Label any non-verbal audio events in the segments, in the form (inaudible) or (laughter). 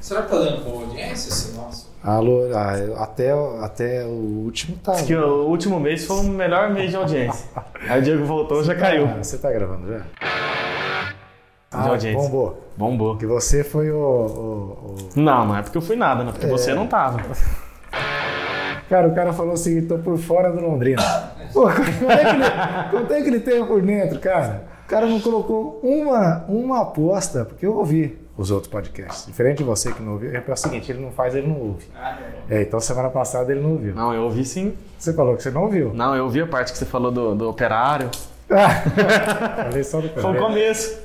Será que tá dando boa audiência esse nosso? Alô, ah, até, até o último tá. Diz que o último mês foi o melhor mês de audiência. (laughs) Aí o Diego voltou já caiu. Ah, você tá gravando já? De Ah, audiência. bombou. Bombou. Que você foi o. o- o- Não, não é porque eu fui nada, né? Porque você não tava. Cara, o cara falou assim: tô por fora do Londrina. (laughs) Pô, quanto é que ele, quanto é que ele tem por dentro, cara? O cara não colocou uma, uma aposta, porque eu ouvi os outros podcasts. Diferente de você que não ouviu, é o seguinte: ele não faz, ele não ouve. É, então semana passada ele não ouviu. Não, eu ouvi sim. Você falou que você não ouviu. Não, eu ouvi a parte que você falou do, do operário. Ah, (laughs) falei só do Foi o começo.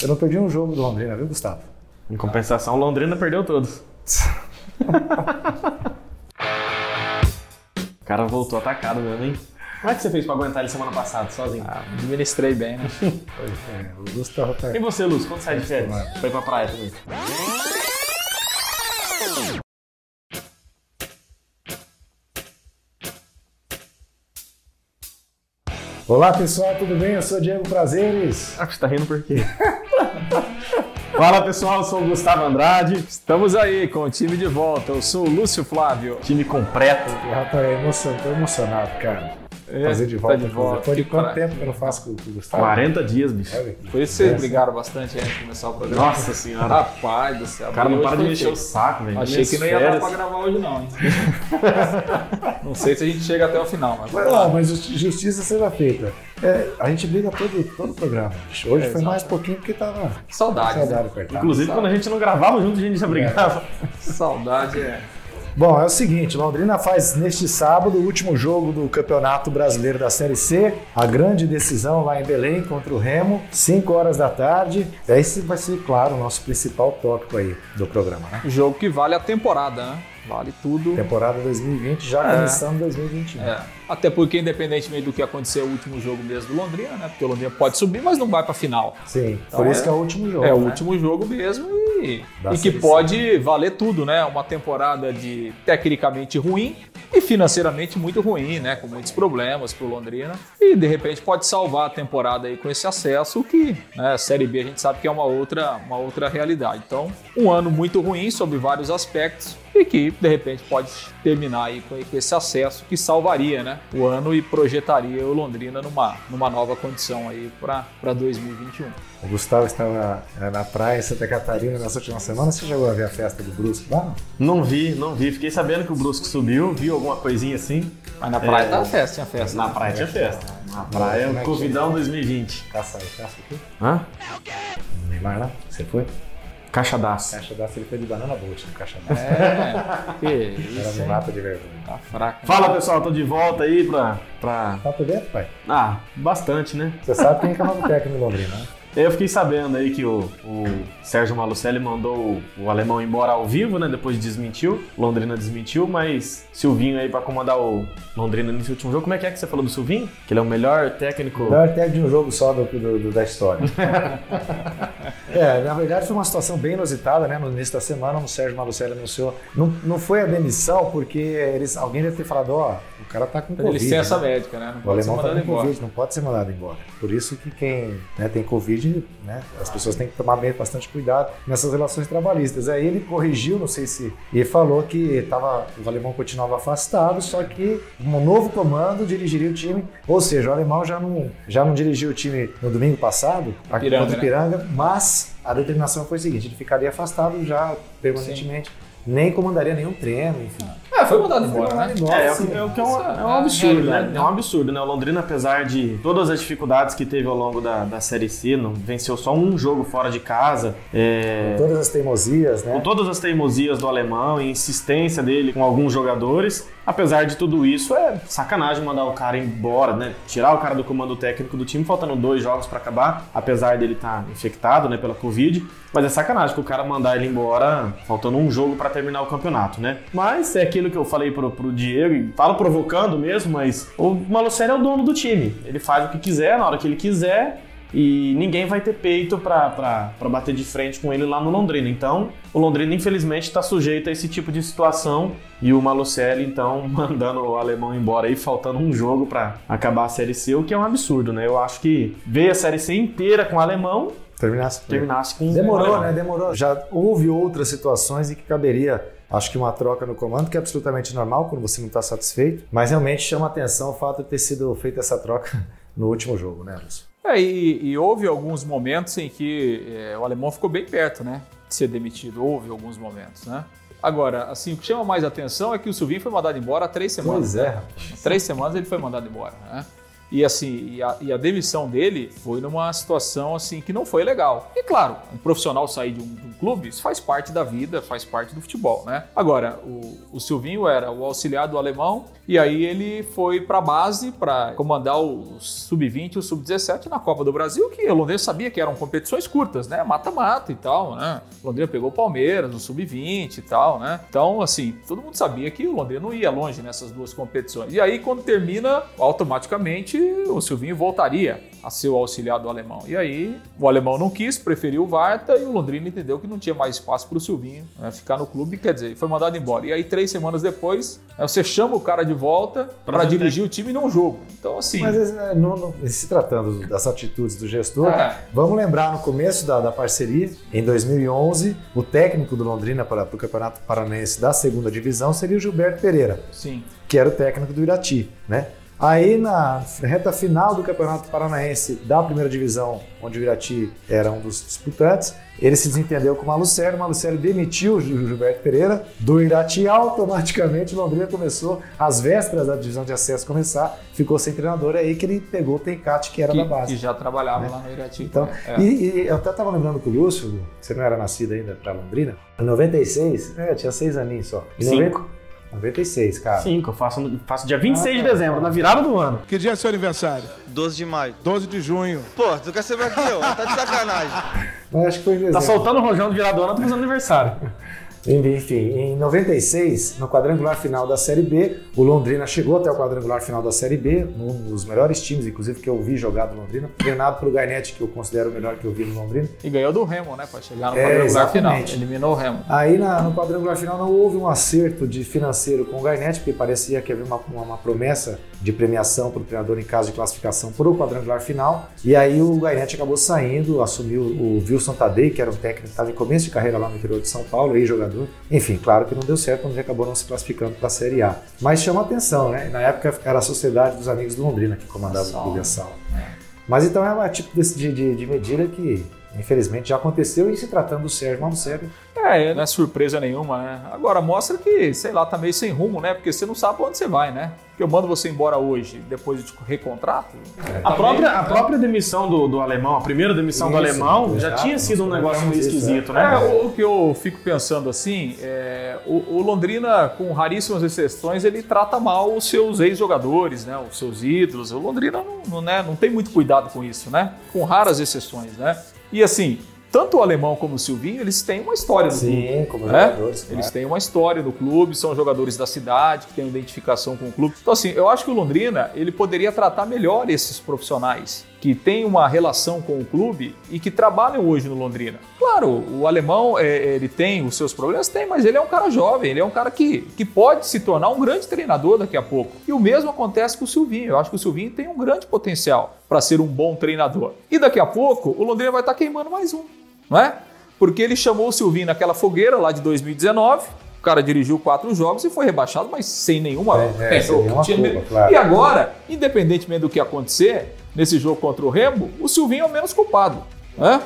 Eu não perdi um jogo do Londrina, viu, Gustavo? Em compensação, Londrina perdeu todos. (laughs) O cara voltou atacado mesmo, hein? Como é que você fez pra aguentar ele semana passada, sozinho? Ah, administrei bem, né? (laughs) Pois é, o Gustavo tá. E você, Lúcio, quando sai de férias? Foi pra praia também. Olá pessoal, tudo bem? Eu sou o Diego Prazeres. Ah, você tá rindo por quê? (laughs) Fala pessoal, eu sou o Gustavo Andrade, Estamos aí com o time de volta. Eu sou o Lúcio Flávio. time completo. Rapaz, é emoção, tô emocionado, cara. É, Fazer de tá volta. de com- volta. Depois de quanto tempo que eu não faço com, com o Gustavo? 40 dias, bicho. Por isso vocês Essa. brigaram bastante antes de começar o programa. Nossa senhora. Rapaz do céu. O cara não para de foi mexer o saco, velho. Achei que não ia dar pra gravar hoje não, hein? (laughs) não sei se a gente chega até o final, mas não, lá. mas justi- justiça seja feita. É, a gente briga todo, todo o programa. bicho. Hoje foi mais pouquinho porque tava Saudade. né? saudade apertada. Inclusive, quando a gente não gravava junto, a gente já brigava. Saudade é. Bom, é o seguinte, Londrina faz neste sábado o último jogo do Campeonato Brasileiro da Série C, a grande decisão lá em Belém contra o Remo, 5 horas da tarde. Esse vai ser, claro, o nosso principal tópico aí do programa, né? Jogo que vale a temporada, né? Vale tudo. Temporada 2020 já É. começando 2021. É, até porque, independentemente do que aconteceu o último jogo mesmo do Londrina, né? Porque o Londrina pode subir, mas não vai pra final. Sim, Então por isso é- que é o último jogo. É o né? último jogo mesmo e, e que pode valer tudo, né? Uma temporada de tecnicamente ruim e financeiramente muito ruim, né? Com muitos problemas pro Londrina. E de repente pode salvar a temporada aí com esse acesso, que né, a Série B a gente sabe que é uma outra, uma outra realidade. Então, um ano muito ruim sobre vários aspectos e que de repente pode terminar aí com esse acesso que salvaria, né? O ano e projetaria o Londrina numa, numa nova condição aí para 2021. O Gustavo estava na praia em Santa Catarina nessa última semana. Você chegou a ver a festa do Brusque lá? Não vi, não vi. Fiquei sabendo que o Brusco subiu, viu alguma coisinha assim. Mas na praia É. tá festa, tinha festa. Na praia tinha festa. Na praia, é que Covidão 2020. Caça aí, caça aqui. Hã? Neymar lá? Você foi? Caixa d'ácido. Caixa da ele foi de banana boat no caixa da. É, que (laughs) Era isso, me hein? mata de vergonha. Tá fraco. Fala pessoal, tô de volta aí pra. pra... Tá por dentro, pai? Ah, bastante, né? Você sabe quem é que é o novo técnico do Londrina, né? Eu fiquei sabendo aí que o, o Sérgio Malucelli mandou o, o alemão embora ao vivo, né? Depois desmentiu. Londrina desmentiu, mas Silvinho aí pra comandar o Londrina nesse último jogo. Como é que é que você falou do Silvinho? Que ele é o melhor técnico. Melhor técnico de um jogo só do, do- do- da história. (laughs) é, na verdade foi uma situação bem inusitada, né? No início da semana, o Sérgio Malucelli anunciou. Não, não foi a demissão, porque eles, alguém deve ter falado, ó, o cara tá com Covid. Licença né? médica, né? Não O pode ser tá mandado com embora. Covid, não pode ser mandado embora. Por isso que quem né, tem Covid, né, as pessoas têm que tomar bem, bastante cuidado nessas relações trabalhistas. Aí ele corrigiu, não sei se. E falou que tava, o alemão continuava afastado, só que um novo comando dirigiria o time. Ou seja, o alemão já não, já não dirigiu o time no domingo passado, aqui Piranga, contra o né? Mas a determinação foi a seguinte: ele ficaria afastado já permanentemente, nem comandaria nenhum treino, enfim. É, foi mandado embora, né? É, é, que- é o que é um, é um É, absurdo, realidade, né? né? É um absurdo, né? O Londrina, apesar de todas as dificuldades que teve ao longo da, da Série C, não venceu só um jogo fora de casa. É, Todas as teimosias, né? com todas as teimosias do alemão e insistência dele com alguns jogadores, apesar de tudo isso, é sacanagem mandar o cara embora, né? Tirar o cara do comando técnico do time, faltando dois jogos pra acabar, apesar dele estar infectado, né, pela Covid. Mas é sacanagem que o cara mandar ele embora, faltando um jogo pra terminar o campeonato, né? Mas é aquilo que eu falei pro, pro Diego, e falo provocando mesmo, mas o Malucelli é o dono do time. Ele faz o que quiser, na hora que ele quiser, e ninguém vai ter peito pra bater de frente com ele lá no Londrina. Então, o Londrina, infelizmente, está sujeito a esse tipo de situação. E o Malucelli, então, (laughs) mandando o alemão embora aí, faltando um jogo pra acabar a Série C, o que é um absurdo, né? Eu acho que ver a Série C inteira com o alemão terminasse, terminasse com Demorou, né? Demorou. Já houve outras situações em que caberia Acho que uma troca no comando, que é absolutamente normal quando você não está satisfeito, mas realmente chama atenção o fato de ter sido feita essa troca (laughs) no último jogo, né, Lúcio? É, e, e, houve alguns momentos em que é, o alemão ficou bem perto, né, de ser demitido. Houve alguns momentos, né? Agora, assim, o que chama mais atenção é que o Silvinho foi mandado embora há três semanas. Pois é. Né? Três semanas ele foi mandado embora, né? E assim, e a, e a, demissão dele foi numa situação assim que não foi legal. E claro, um profissional sair de um, de um clube, isso faz parte da vida, faz parte do futebol, né? Agora, o, o Silvinho era o auxiliar do alemão e aí ele foi para a base para comandar o sub-20 e o sub-17 na Copa do Brasil, que o Londrina sabia que eram competições curtas, né? Mata-mata e tal, né? O Londrina pegou o Palmeiras no sub-20 e tal, né? Então, assim, todo mundo sabia que o Londrina não ia longe nessas duas competições. E aí, quando termina, automaticamente o Silvinho voltaria a ser o auxiliar do alemão. E aí o alemão não quis, preferiu o Varta e o Londrina entendeu que não tinha mais espaço para o Silvinho né, ficar no clube, quer dizer, foi mandado embora. E aí três semanas depois né, você chama o cara de volta para dirigir o time num jogo. Então assim. Mas não, não, se tratando das atitudes do gestor, é. vamos lembrar no começo da, da, parceria, em 2011, o técnico do Londrina para, para o Campeonato Paranaense da segunda divisão seria o Gilberto Pereira. Sim. Que era o técnico do Irati, né? Aí na reta final do Campeonato Paranaense da primeira divisão, onde o Irati era um dos disputantes, ele se desentendeu com o Malucério, o Malucério demitiu o Gilberto Pereira do Irati e automaticamente Londrina começou, às vésperas da divisão de acesso começar, ficou sem treinador, é aí que ele pegou o Tencate, que era que, da base. Que já trabalhava né? lá no Irati. Então, é. e, e, eu até estava lembrando com o Lúcio, você não era nascido ainda para Londrina, em 96, é, tinha seis aninhos só. Em Cinco. 90, 96, cara. 5, eu faço, faço dia 26 ah, de dezembro, na virada do ano. Que dia é seu aniversário? 12 de maio. 12 de junho. Pô, tu quer saber aqui, ó? Tá de sacanagem. Mas acho que foi em dezembro. Tá soltando o rojão de virada do ano, tá fazendo aniversário. Enfim, em 96, no quadrangular final da Série B, o Londrina chegou até o quadrangular final da Série B, um dos melhores times, inclusive, que eu vi jogar do Londrina, treinado pelo Garnett, que eu considero o melhor que eu vi no Londrina. E ganhou do Remo, né, para chegar no é, quadrangular exatamente. final. Eliminou o Remo. Aí na, no quadrangular final não houve um acerto de financeiro com o Garnett, porque parecia que havia uma, uma, uma promessa de premiação para o treinador em caso de classificação para o quadrangular final. E aí o Garnett acabou saindo, assumiu o Wilson Tadei, que era um técnico que estava em começo de carreira lá no interior de São Paulo, ex-jogador. Enfim, claro que não deu certo, onde acabou não se classificando para a Série A. Mas chama atenção, né? Na época era a Sociedade dos Amigos do Londrina que comandava o Clube Sal. Mas então é um tipo de, de, de medida que infelizmente já aconteceu e se tratando do Sérgio Malucelli. É, não é surpresa nenhuma, né? Agora mostra que, sei lá, tá meio sem rumo, né? Porque você não sabe pra onde você vai, né? Porque eu mando você embora hoje, depois de recontrato. É, a, própria, a própria demissão do, do alemão, a primeira demissão isso, do alemão, já tinha sido um negócio meio esquisito, né? É, o, que eu fico pensando assim, é, o, o, Londrina, com raríssimas exceções, ele trata mal os seus ex-jogadores, né? Os seus ídolos. O Londrina não, não, né? não tem muito cuidado com isso, né? Com raras exceções, né? E assim, tanto o alemão como o Silvinho, eles têm uma história no Sim, clube. Como né? jogadores. Claro. Eles têm uma história no clube, são jogadores da cidade, que têm identificação com o clube. Então, assim, eu acho que o Londrina ele poderia tratar melhor esses profissionais que têm uma relação com o clube e que trabalham hoje no Londrina. Claro, o alemão é, ele tem os seus problemas, tem, mas ele é um cara jovem, ele é um cara que, que pode se tornar um grande treinador daqui a pouco. E o mesmo acontece com o Silvinho. Eu acho que o Silvinho tem um grande potencial para ser um bom treinador. E daqui a pouco o Londrina vai estar queimando mais um não é? Porque ele chamou o Silvinho naquela fogueira lá de 2019, o cara dirigiu quatro jogos e foi rebaixado, mas sem nenhuma. É, é, sem nenhuma culpa, claro. E agora, independentemente do que acontecer nesse jogo contra o Remo, o Silvinho é o menos culpado. Né?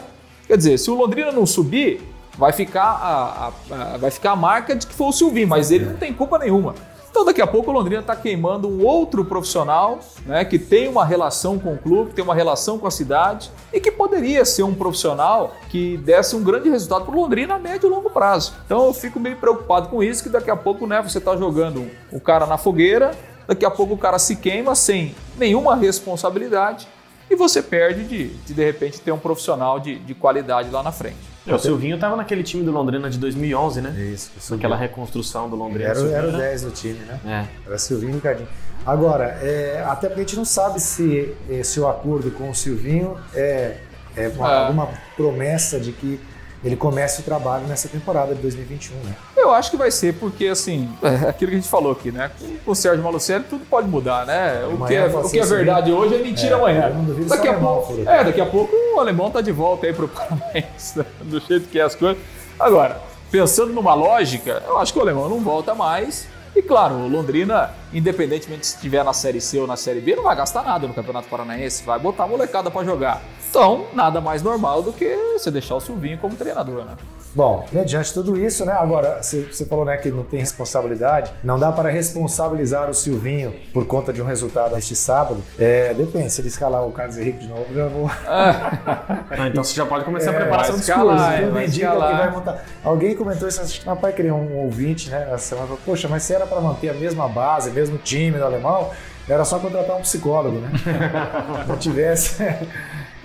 Quer dizer, se o Londrina não subir, vai ficar a, a, a vai ficar a marca de que foi o Silvinho, mas ele não tem culpa nenhuma. Então daqui a pouco o Londrina está queimando um outro profissional né, que tem uma relação com o clube, tem uma relação com a cidade e que poderia ser um profissional que desse um grande resultado para o Londrina a médio e longo prazo. Então eu fico meio preocupado com isso, que daqui a pouco né, você está jogando o cara na fogueira, daqui a pouco o cara se queima sem nenhuma responsabilidade e você perde de, de, de repente, ter um profissional de, de qualidade lá na frente. É, o Silvinho estava naquele time do Londrina de 2011, né? Isso. Naquela reconstrução do Londrina. Era, era o 10 do time, né? É. Era Silvinho e Ricardinho. Agora, é, até porque a gente não sabe se esse o acordo com o Silvinho é, é, uma, é. alguma promessa de que ele comece o trabalho nessa temporada de 2021, né? Eu acho que vai ser porque, assim, é aquilo que a gente falou aqui, né? Com o Sérgio Malucelli tudo pode mudar, né? O Amanhã que é, o que é verdade hoje é mentira É, amanhã. Daqui a, pouco, for. é, daqui a pouco o alemão tá de volta aí pro (laughs) Paranaense, do jeito que é as coisas. Agora, pensando numa lógica, eu acho que o alemão não volta mais. E claro, o Londrina, independentemente se estiver na Série C ou na Série B, não vai gastar nada no Campeonato Paranaense, vai botar a molecada pra jogar. Então, nada mais normal do que você deixar o Silvinho como treinador, né? Bom, mediante tudo isso, né? Agora, você falou né, que não tem responsabilidade. Não dá para responsabilizar o Silvinho por conta de um resultado este sábado. É, depende, se ele escalar o Carlos Henrique de novo, eu já vou. (laughs) Ah, então você já pode começar a É, preparação dos escalar, cursos. é. Tudo vai indica que escalar. vai montar. Alguém comentou isso, acho que meu pai queria um ouvinte, né? Essa semana, falou, poxa, mas se era para manter a mesma base, mesmo time do alemão, era só contratar um psicólogo, né? (laughs) não tivesse.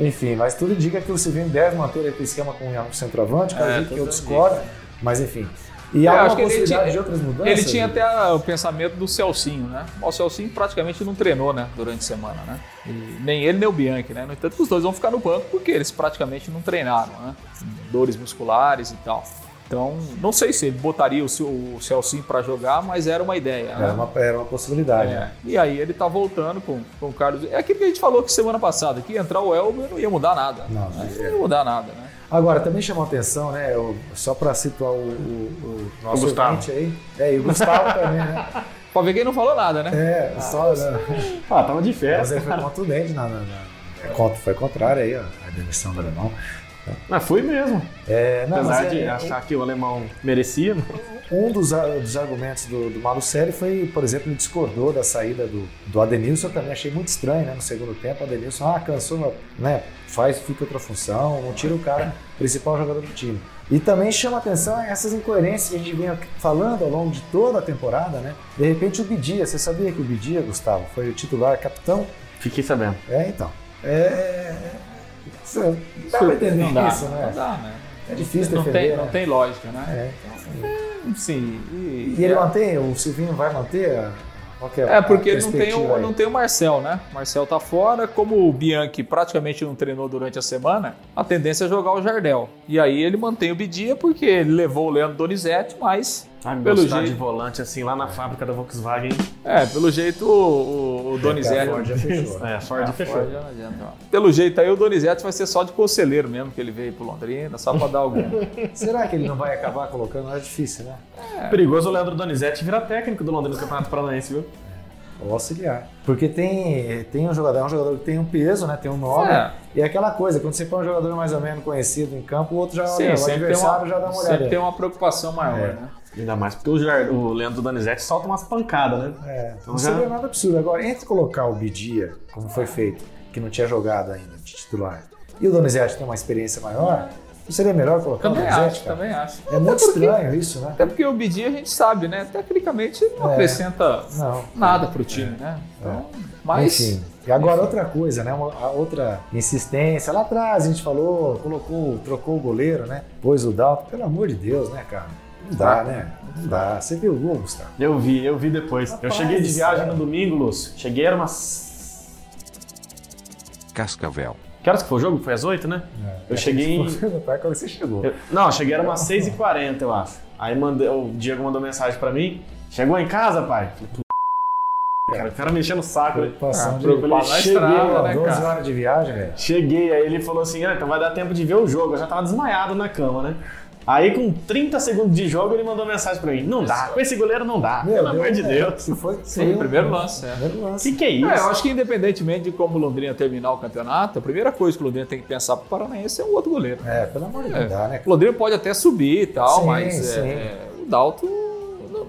Enfim, mas tudo indica que o Silvinho deve manter aquele esquema com o centroavante, cara, É, que eu tudo discordo, mas enfim. E há uma possibilidade tinha- de outras mudanças? Ele tinha até o pensamento do Celcinho, né? O Celcinho praticamente não treinou, né? Durante a semana, né? E nem ele nem o Bianchi, né? No entanto, os dois vão ficar no banco porque eles praticamente não treinaram, né? Dores musculares e tal. Então, não sei se ele botaria o, o Celcinho para jogar, mas era uma ideia. né? Era uma, era uma possibilidade. É. né? E aí ele tá voltando com, com o Carlos. É aquilo que a gente falou que semana passada, que ia entrar o Elber não ia mudar nada. Não, né? é. não ia mudar nada, né? Agora, também chamou atenção, né? o- só para situar o, o- o nosso aí. É, e o Gustavo (laughs) também, né? Pra ver quem não falou nada, né? É, só. né? Ah, tava de Mas festa. ele foi contundente na. na, na é, foi contrário aí, ó, a demissão do alemão. Mas fui mesmo. É, não, Apesar mas de é, achar que o alemão merecia. né? um dos, dos argumentos do, do Malucelli foi, por exemplo, ele discordou da saída do, do Adenilson. Eu também achei muito estranho, né? No segundo tempo, o Adenilson, ah, cansou, né? Faz, fica outra função, não tira o cara, principal jogador do time. E também chama atenção essas incoerências que a gente vem falando ao longo de toda a temporada, né? De repente o Bidia, você sabia que o Bidia, Gustavo, foi o titular capitão? Fiquei sabendo. É, então. É. Você dá pra entender Não dá, isso, né? não dá, né? É difícil Não defender. tem, não né? tem lógica, né? É. Sim. E, E ele mantém, o Silvinho vai manter? a- É, a porque não tem, o, não tem o Marcel, né? O Marcel tá fora. Como o Bianchi praticamente não treinou durante a semana, a tendência é jogar o Jardel. E aí ele mantém o Bidia porque ele levou o Leandro Donizete, mas Ai, Pelo velocidade jeito. de volante assim lá na fábrica da Volkswagen. é, pelo jeito o, o, o Donizete. Ford já fechou. (laughs) É, a Ford Ah, fechou. Ford já não adianta, ó. Pelo jeito aí o Donizete vai ser só de conselheiro mesmo, que ele veio pro Londrina, só pra dar algum. (laughs) Será que ele não vai acabar colocando? É difícil, né? Perigoso o Leandro Donizete virar técnico do Londrina no Campeonato Paranaense, viu? Ou auxiliar. Porque tem, tem um jogador, é um jogador que tem um peso, né? Tem um nome. É. E é aquela coisa, quando você põe um jogador mais ou menos conhecido em campo, o outro já Sim, olha, o sempre tem, adversário uma, já dá uma sempre olhada. tem uma preocupação maior, É. né? Ainda mais porque o, o Leandro Donizete solta umas pancadas, né? É, Então não já- seria nada absurdo. Agora, entre colocar o Bidia, como foi feito, que não tinha jogado ainda de titular, e o Donizete tem uma experiência maior, não seria melhor colocar Também o Donizete, acho, cara? também acho. É muito estranho isso, né? Até porque o Bidia a gente sabe, né? Tecnicamente ele não É. acrescenta Não. nada pro time, né? Então, mas Enfim. E agora outra coisa, né? Uma, a outra insistência. Lá atrás a gente falou, colocou, trocou o goleiro, né? Pôs o Dalton. Pelo amor de Deus, né, cara? Não dá, né? Não dá. Você viu o gol, Gustavo? Eu vi, eu vi depois. eu Rapaz cheguei de viagem no domingo, Lúcio. Cheguei, era umas. Cascavel. Que horas que foi o jogo? Foi às 8, né? Eu cheguei em. Quando você chegou. Eu- Não, eu cheguei era umas 6h40, eu acho. Aí mandei, o Diego mandou mensagem pra mim. Chegou em casa, pai? Falei, "Puta, Cara, o cara mexendo o saco. né? Preocupação Ah, de preocupado na Cheguei, estrada, né, 12 cara? horas de viagem, velho. Cheguei, aí ele falou assim: ah, então vai dar tempo de ver o jogo. Eu já tava desmaiado na cama, né? Aí com 30 segundos de jogo ele mandou mensagem pra mim: não dá, com esse goleiro não dá, Meu pelo amor de é, Deus. que foi, Sim, foi um- primeiro lance, é. Primeiro O lance. que, que é isso? É, eu acho que independentemente de como o Londrina terminar o campeonato, a primeira coisa que o Londrina tem que pensar pro Paranaense é um outro goleiro. É, pelo amor de Deus, É. não dá, né? O Londrina pode até subir e tal, Sim, mas sim. é, o Dalton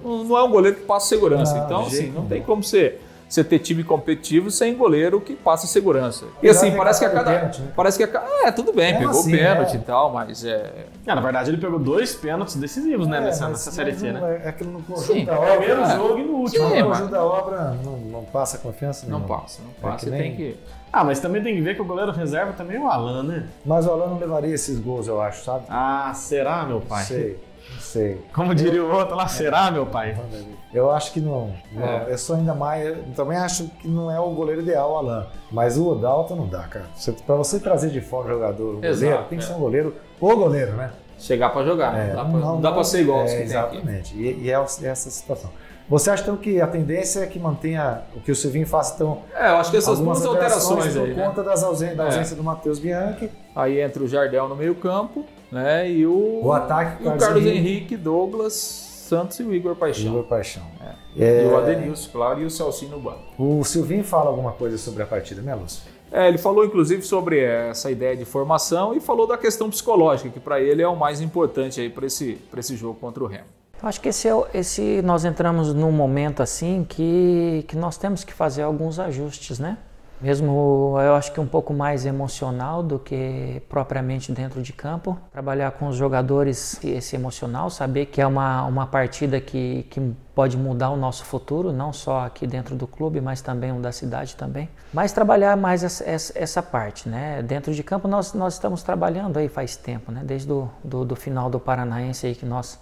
não, não é um goleiro que passa segurança. Não, então, assim, não tem como você, você ter time competitivo sem goleiro que passa segurança. E assim, parece que a cada. o pênalti, né? Parece que a cada. É, tudo bem, Mesmo pegou assim, o pênalti é. e tal, mas é. Ah, na verdade, ele pegou dois pênaltis decisivos, né, É, nessa, nessa Série C, não né? É aquilo no conjunto Sim, da é obra. Primeiro jogo e no último. Sim, No mas- conjunto da obra não, não passa confiança Não nenhuma. passa, não passa. que Você nem- tem que. Ah, mas também tem que ver que o goleiro reserva também é o Alan, né? Mas o Alan não levaria esses gols, eu acho, sabe? Ah, será, meu pai? Não sei, não sei. Como diria o outro lá, será, meu pai? Eu acho que não. não. É. Eu sou ainda mais. Eu também acho que não é o goleiro ideal, o Alan. Mas o Dalton não dá, cara. Pra você trazer de fora um jogador, um Exato, goleiro, tem que é. ser um goleiro o goleiro, né? Chegar para jogar. É, não dá pra- não dá para ser igual é. Exatamente. E, e é o- essa situação. Você acha então que a tendência é que mantenha o que o Silvinho faça então É, eu acho que essas duas alterações por aí, né? conta das ausen- da É. ausência do Matheus Bianchi, Aí entra o Jardel no meio campo, né? E o, O ataque, e o Carlos Carlos Henrique. Henrique, Douglas, Santos e o Igor Paixão. Igor Paixão. E É, o Adenilson, claro, e o Celcinho no banco. o Silvinho fala alguma coisa sobre a partida, né, Lúcio? É, ele falou inclusive sobre essa ideia de formação e falou da questão psicológica, que para ele é o mais importante aí para esse, pra esse jogo contra o Remo. Eu acho que esse, é esse nós entramos num momento assim que, que nós temos que fazer alguns ajustes, né? Mesmo eu acho que um pouco mais emocional do que propriamente dentro de campo. Trabalhar com os jogadores esse emocional, saber que é uma, uma partida que, que pode mudar o nosso futuro, não só aqui dentro do clube, mas também o da cidade também. Mas trabalhar mais essa, essa, essa parte, né? Dentro de campo nós, nós estamos trabalhando aí faz tempo, né? Desde do, do, do final do Paranaense aí que nós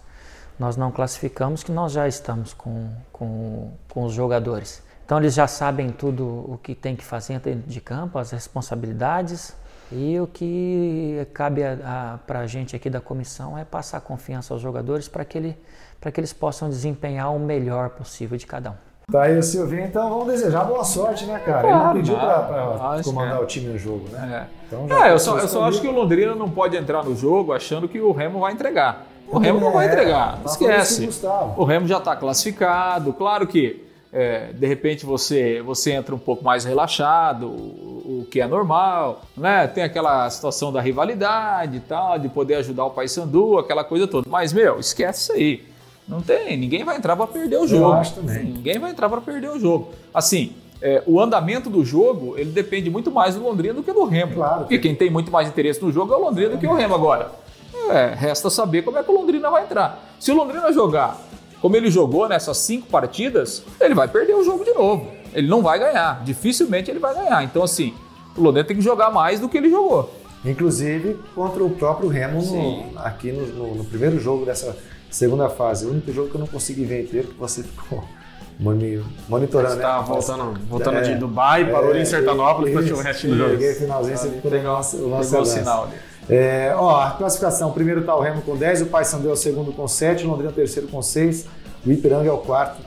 nós não classificamos, que nós já estamos com, com, com os jogadores. Então eles já sabem tudo o que tem que fazer dentro de campo, as responsabilidades e o que cabe para a gente aqui da comissão é passar confiança aos jogadores para que, ele, que eles possam desempenhar o melhor possível de cada um. Tá aí o Silvinho, então vamos desejar boa sorte, né, cara? Ele não Claro, pediu claro. para Acho comandar é. o time no jogo, né? É. Então É, eu tá só, eu só acho que o Londrina não pode entrar no jogo achando que o Remo vai entregar. O Remo não vai É, entregar, tá o esquece. Gustavo. O Remo já está classificado, claro que é, de repente você, você entra um pouco mais relaxado, o, o que é normal, né? Tem aquela situação da rivalidade e tal, de poder ajudar o Paysandu, aquela coisa toda. Mas, meu, esquece isso aí. Não tem, ninguém vai entrar para perder o jogo. acho também. Ninguém vai entrar para perder o jogo. Assim, é, o andamento do jogo, ele depende muito mais do Londrina do que do Remo. Claro. Porque quem tem muito mais interesse no jogo é o Londrina do que o Remo agora. É, resta saber como é que o Londrina vai entrar. Se o Londrina jogar como ele jogou nessas cinco partidas, ele vai perder o jogo de novo. Ele não vai ganhar. Dificilmente ele vai ganhar. Então, assim, o Londrina tem que jogar mais do que ele jogou. Inclusive contra o próprio Remo no- aqui no, no- no primeiro jogo dessa segunda fase. O único jogo que eu não consegui ver inteiro, que você ficou (laughs) moni- monitorando. Você tá né? voltando, voltando É. de Dubai, parou É, em Sertanópolis para assistir o resto do jogo. Peguei o finalzinho, você ficou no nosso, o nosso Pegou o abraço. sinal ali. É, ó, a classificação, primeiro tá o Remo com 10, o Paysandu é o segundo com 7, o Londrina é o terceiro com 6, o Ipiranga é o quarto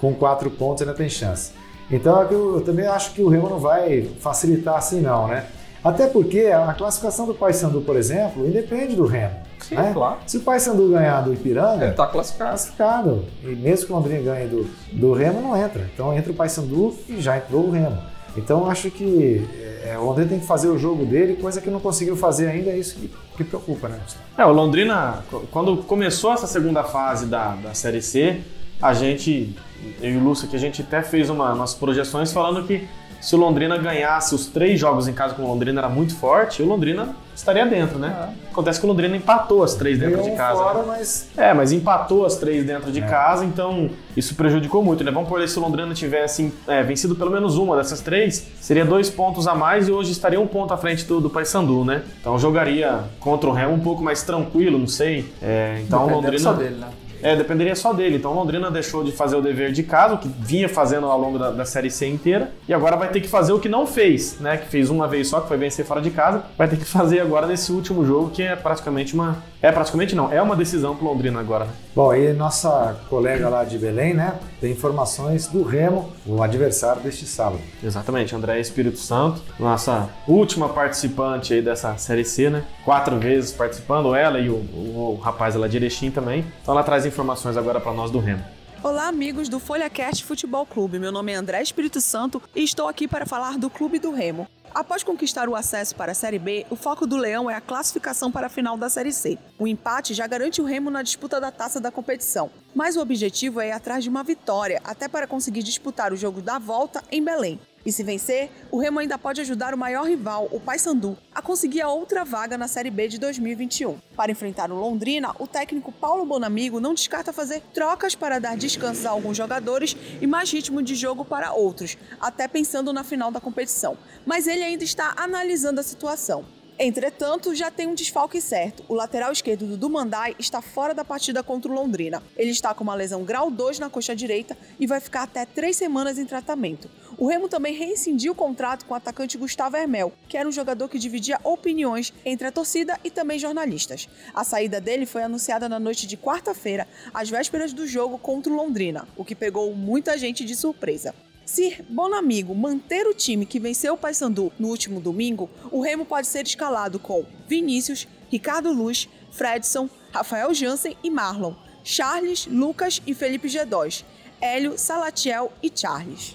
com 4 pontos, ainda tem chance. Então é eu, eu também acho que o Remo não vai facilitar assim não, né? Até porque a classificação do Paysandu, por exemplo, independe do Remo. Sim, né? claro. Se o Paysandu ganhar do Ipiranga, Ele tá classificado. classificado. E mesmo que o Londrina ganhe do, do Remo, não entra. Então entra o Paysandu e já entrou o Remo. Então acho que é, o Londrina tem que fazer o jogo dele, coisa que não conseguiu fazer ainda, é isso que, que preocupa, né? É, o Londrina, quando começou essa segunda fase da, da Série C, a gente, eu e o Lúcio aqui, a gente até fez uma, umas projeções falando que se o Londrina ganhasse os três jogos em casa com o Londrina era muito forte, o Londrina estaria dentro, né? Acontece que o Londrina empatou as três dentro Ganhou de casa. fora, mas É, mas empatou as três dentro de É. casa, então isso prejudicou muito, né? Vamos por aí, se o Londrina tivesse é, vencido pelo menos uma dessas três, seria dois pontos a mais e hoje estaria um ponto à frente do, do Paysandu, né? Então jogaria contra o Remo um pouco mais tranquilo, não sei. É, então o Londrina. só dele, né? É, dependeria só dele. Então Londrina deixou de fazer o dever de casa, o que vinha fazendo ao longo da, da Série C inteira, e agora vai ter que fazer o que não fez, né? Que fez uma vez só, que foi vencer fora de casa. Vai ter que fazer agora nesse último jogo, que é praticamente uma. É praticamente não, é uma decisão pro Londrina agora, né? Bom, e nossa colega lá de Belém, né, tem informações do Remo, o adversário deste sábado. Exatamente, André Espírito Santo, nossa última participante aí dessa Série C, né? Quatro vezes participando, ela e o, o, o rapaz lá de Erechim também. Então ela traz informações agora para nós do Remo. Olá, amigos do FolhaCast Futebol Clube. Meu nome é André Espírito Santo e estou aqui para falar do Clube do Remo. Após conquistar o acesso para a Série B, o foco do Leão é a classificação para a final da Série C. O empate já garante o Remo na disputa da taça da competição, mas o objetivo é ir atrás de uma vitória, até para conseguir disputar o jogo da volta em Belém. E se vencer, o Remo ainda pode ajudar o maior rival, o Paysandu, a conseguir a outra vaga na Série B de 2021. Para enfrentar o Londrina, o técnico Paulo Bonamigo não descarta fazer trocas para dar descanso a alguns jogadores e mais ritmo de jogo para outros, até pensando na final da competição. Mas ele ainda está analisando a situação. Entretanto, já tem um desfalque certo. O lateral esquerdo do Dumandai está fora da partida contra o Londrina. Ele está com uma lesão grau 2 na coxa direita e vai ficar até três semanas em tratamento. O Remo também reincidiu o contrato com o atacante Gustavo Hermel, que era um jogador que dividia opiniões entre a torcida e também jornalistas. A saída dele foi anunciada na noite de quarta-feira, às vésperas do jogo contra o Londrina, o que pegou muita gente de surpresa. Se Bonamigo manter o time que venceu o Paysandu no último domingo, o Remo pode ser escalado com Vinícius, Ricardo Luz, Fredson, Rafael Jansen e Marlon, Charles, Lucas e Felipe G2, Hélio, Salatiel e Charles.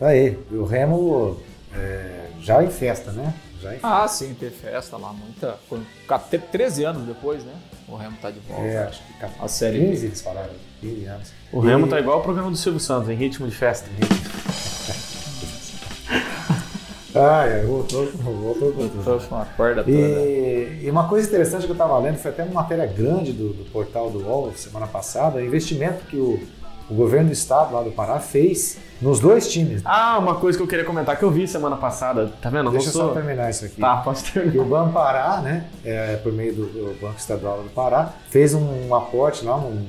Aí, e o Remo é, já em festa, né? Já em Ah, sim, ter festa lá, muita. Foi 13 anos depois, né? O Remo tá de volta. É, acho que A série B. 15 eles falaram, 15 anos. O Remo tá igual o programa do Silvio Santos, em ritmo de festa. Ah, é, voltou, voltou. Trouxe uma corda toda. E, e uma coisa interessante que eu estava lendo, foi até uma matéria grande do, do portal do UOL semana passada, o investimento que o, o governo do estado lá do Pará fez nos dois times. Ah, uma coisa que eu queria comentar que eu vi semana passada, tá vendo? Eu Deixa eu não só terminar isso aqui. Tá, que terminar. o Banco Pará, né, é, por meio do, do Banco Estadual do Pará, fez um, aporte lá, um,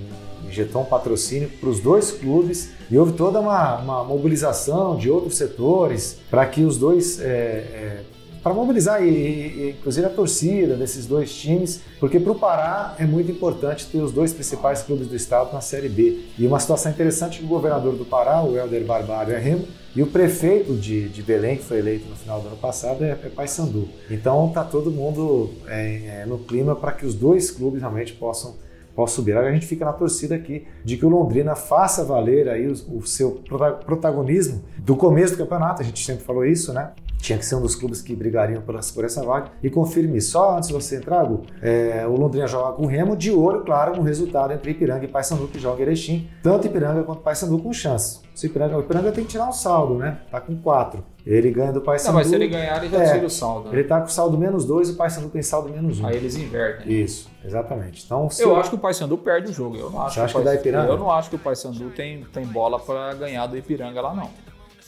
injetou um patrocínio para os dois clubes e houve toda uma, uma mobilização de outros setores para que os dois. É, é, para mobilizar e, e, inclusive a torcida desses dois times, porque para o Pará é muito importante ter os dois principais clubes do estado na Série B. E uma situação interessante que o governador do Pará, o Helder Barbalho, é Remo, e o prefeito de, de Belém, que foi eleito no final do ano passado, é, é Paysandu. Então tá todo mundo é, é, no clima para que os dois clubes realmente possam possa subir. A gente fica na torcida aqui de que o Londrina faça valer aí o, o seu prota- protagonismo do começo do campeonato. A gente sempre falou isso, né? Tinha que ser um dos clubes que brigariam por essa, por essa vaga. E confirme. Só antes de você entrar, Gu, é, o Londrina joga com o Remo, de olho, claro, no resultado entre Ipiranga e Paysandu, que joga Erechim. Tanto Ipiranga quanto Paysandu com chance. Se Ipiranga, o Ipiranga tem que tirar um saldo, né? Tá com quatro. Ele ganha do Não, Paysandu. mas se ele ganhar, ele já É. tira o saldo. né? Ele tá com saldo menos dois e o Paysandu tem saldo menos um. Aí eles invertem. Isso, exatamente. Então, se Eu o- acho que o Paysandu perde o jogo. Eu não acho Você acha o que dá Ipiranga? Eu não acho que o Paysandu tem, tem bola para ganhar do Ipiranga lá, não.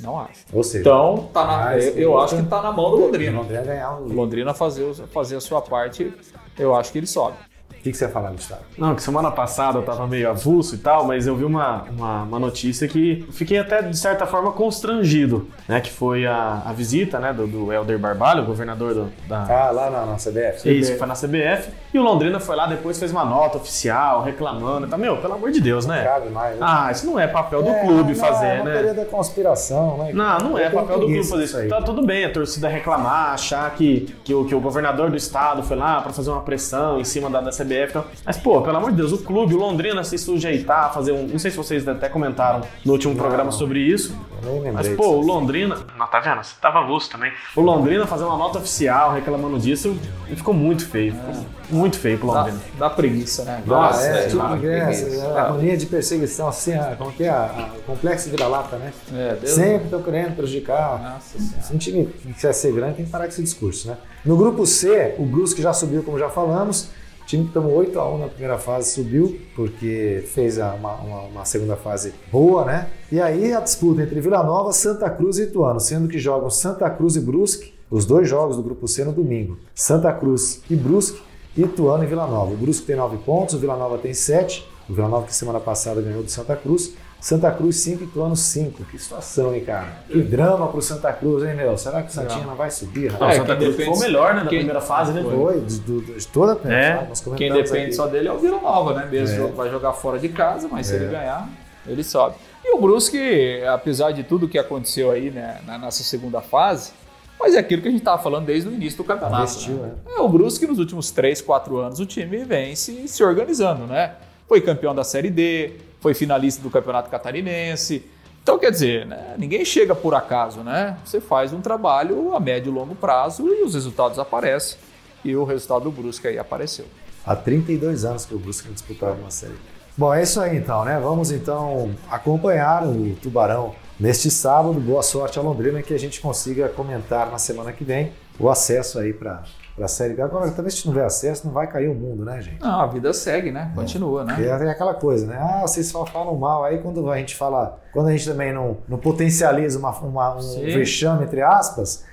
Não acho. Ou seja, Então, tá na, Mas, eu, eu acho que tá na mão do Londrina. Londrina ganhar Londrina fazer, fazer a sua parte, eu acho que ele sobe. O que, que você ia falar, Gustavo? Não, que semana passada eu tava meio avulso e tal, mas eu vi uma, uma, uma notícia que fiquei até, de certa forma, constrangido, né? Que foi a, a visita, né, do, do Helder Barbalho, governador do- da... Ah, lá na, na CBF. Isso, foi na CBF. E o Londrina foi lá, depois fez uma nota oficial, reclamando. Tá, meu, pelo amor de Deus, né? Cabe mais, né? Ah, isso não é papel do É, clube não, fazer, é uma né? teoria da conspiração, né? Não, não é tenho papel do clube fazer isso. aí. Tá tudo bem a torcida reclamar, achar que, que, o, que o governador do estado foi lá pra fazer uma pressão em cima da, da CBF. Então. Mas, pô, pelo amor de Deus, o clube, o Londrina se sujeitar a fazer um. Não sei se vocês até comentaram no último programa sobre isso. Eu nem lembrei Mas, disso. pô, o Londrina. Não, tá vendo? Você tava avulso também. O Londrina fazer uma nota oficial reclamando disso, ficou muito feio. Ficou muito feio pro Dá, Londrina. dá preguiça, né? Ah, Nossa, é, tipo, lá, que é, preguiça. a mania de perseguição, assim, a, como que é? A, a- complexo vira-lata, né? É, Deus Sempre estão querendo prejudicar. Nossa senhora. Se um time quiser ser grande, tem que parar com esse discurso, né? No grupo C, o Brusque já subiu, como já falamos. Time que tomou 8 a 1 na primeira fase subiu, porque fez uma, uma- uma segunda fase boa, né? E aí a disputa entre Vila Nova, Santa Cruz e Ituano, sendo que jogam Santa Cruz e Brusque, os dois jogos do grupo C no domingo. Santa Cruz e Brusque, Ituano e Vila Nova. O Brusque tem 9 pontos, o Vila Nova tem 7. O Vila Nova que semana passada ganhou do Santa Cruz. Santa Cruz 5 e Ituano 5. Que situação, hein, cara? Que drama pro Santa Cruz, hein, meu? Será que o Santinha não vai subir? Não, rapaz? o Santa Cruz foi o melhor, né, da quem- primeira fase, né? Foi, de, do- de toda a É. nós Quem depende aqui. só dele é o Vila Nova, né? Mesmo É. jogo vai jogar fora de casa, mas se É. ele ganhar, ele sobe. E o Brusque, apesar de tudo que aconteceu aí né, na nossa segunda fase, mas é aquilo que a gente estava falando desde o início do campeonato. Investiu, né? É, o Brusque, nos últimos 3, 4 anos, o time vem se, se organizando, né? Foi campeão da Série D, foi finalista do Campeonato Catarinense. Então, quer dizer, né, ninguém chega por acaso, né? Você faz um trabalho a médio e longo prazo e os resultados aparecem. E o resultado do Brusque aí apareceu. Há 32 anos que o Brusque não disputava uma série. Bom, é isso aí então, né? Vamos então acompanhar o Tubarão neste sábado. Boa sorte a Londrina que a gente consiga comentar na semana que vem o acesso aí para a Série B. Agora, também se não tiver acesso, não vai cair o mundo, né, gente? Não, a vida segue, né? Continua, né? Porque tem aquela coisa, né? Ah, vocês só falam mal. Aí quando a gente fala, quando a gente também não, não potencializa uma, uma- um Sim. vexame, entre aspas,